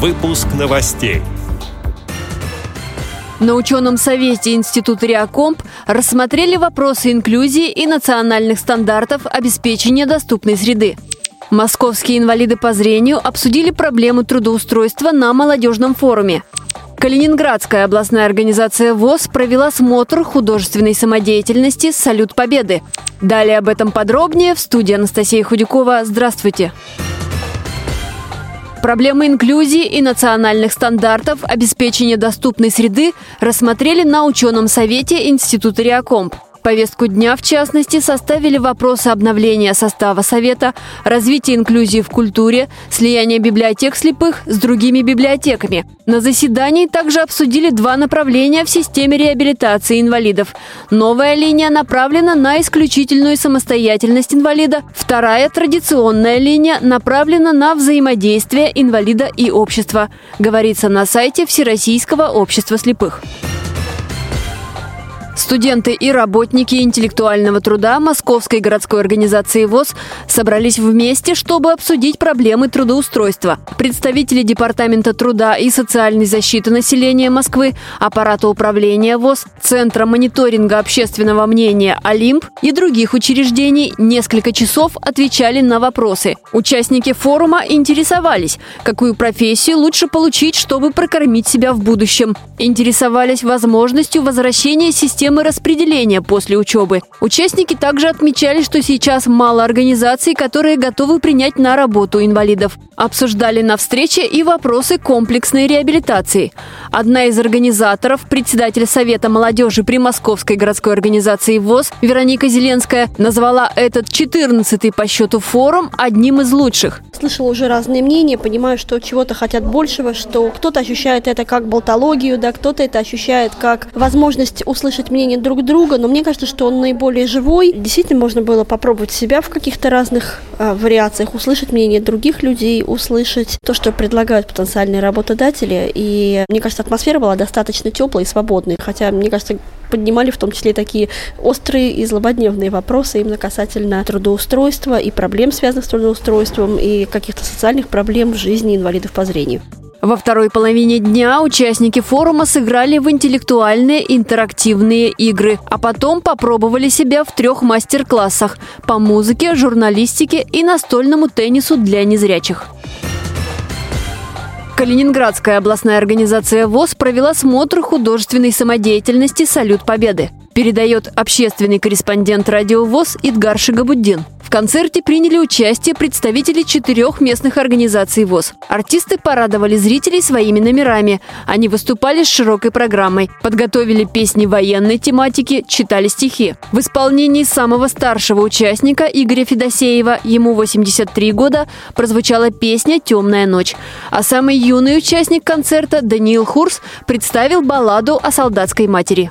Выпуск новостей. На ученом совете Института Реакомп рассмотрели вопросы инклюзии и национальных стандартов обеспечения доступной среды. Московские инвалиды по зрению обсудили проблему трудоустройства на молодежном форуме. Калининградская областная организация ВОЗ провела смотр художественной самодеятельности «Салют Победы». Далее об этом подробнее в студии Анастасия Худякова. Здравствуйте! Проблемы инклюзии и национальных стандартов обеспечения доступной среды рассмотрели на ученом совете Института Реакомп. Повестку дня, в частности, составили вопросы обновления состава Совета, развития инклюзии в культуре, слияния библиотек слепых с другими библиотеками. На заседании также обсудили два направления в системе реабилитации инвалидов. Новая линия направлена на исключительную самостоятельность инвалида, вторая традиционная линия направлена на взаимодействие инвалида и общества, говорится на сайте Всероссийского общества слепых. Студенты и работники интеллектуального труда Московской городской организации ВОЗ собрались вместе, чтобы обсудить проблемы трудоустройства. Представители Департамента труда и социальной защиты населения Москвы, аппарата управления ВОЗ, Центра мониторинга общественного мнения «Олимп» и других учреждений несколько часов отвечали на вопросы. Участники форума интересовались, какую профессию лучше получить, чтобы прокормить себя в будущем. Интересовались возможностью возвращения системы системы распределения после учебы. Участники также отмечали, что сейчас мало организаций, которые готовы принять на работу инвалидов. Обсуждали на встрече и вопросы комплексной реабилитации. Одна из организаторов, председатель Совета молодежи при Московской городской организации ВОЗ Вероника Зеленская, назвала этот 14-й по счету форум одним из лучших. Слышала уже разные мнения, понимаю, что чего-то хотят большего, что кто-то ощущает это как болтологию, да, кто-то это ощущает как возможность услышать мнение друг друга, но мне кажется, что он наиболее живой. Действительно, можно было попробовать себя в каких-то разных а, вариациях, услышать мнение других людей, услышать то, что предлагают потенциальные работодатели. И мне кажется, атмосфера была достаточно теплой и свободной. Хотя, мне кажется, поднимали в том числе такие острые и злободневные вопросы именно касательно трудоустройства и проблем, связанных с трудоустройством, и каких-то социальных проблем в жизни инвалидов по зрению. Во второй половине дня участники форума сыграли в интеллектуальные интерактивные игры, а потом попробовали себя в трех мастер-классах по музыке, журналистике и настольному теннису для незрячих. Калининградская областная организация ВОЗ провела смотр художественной самодеятельности «Салют Победы». Передает общественный корреспондент радио ВОЗ Идгар Шигабуддин. В концерте приняли участие представители четырех местных организаций ВОЗ. Артисты порадовали зрителей своими номерами. Они выступали с широкой программой, подготовили песни военной тематики, читали стихи. В исполнении самого старшего участника Игоря Федосеева, ему 83 года, прозвучала песня «Темная ночь». А самый юный участник концерта Даниил Хурс представил балладу о солдатской матери.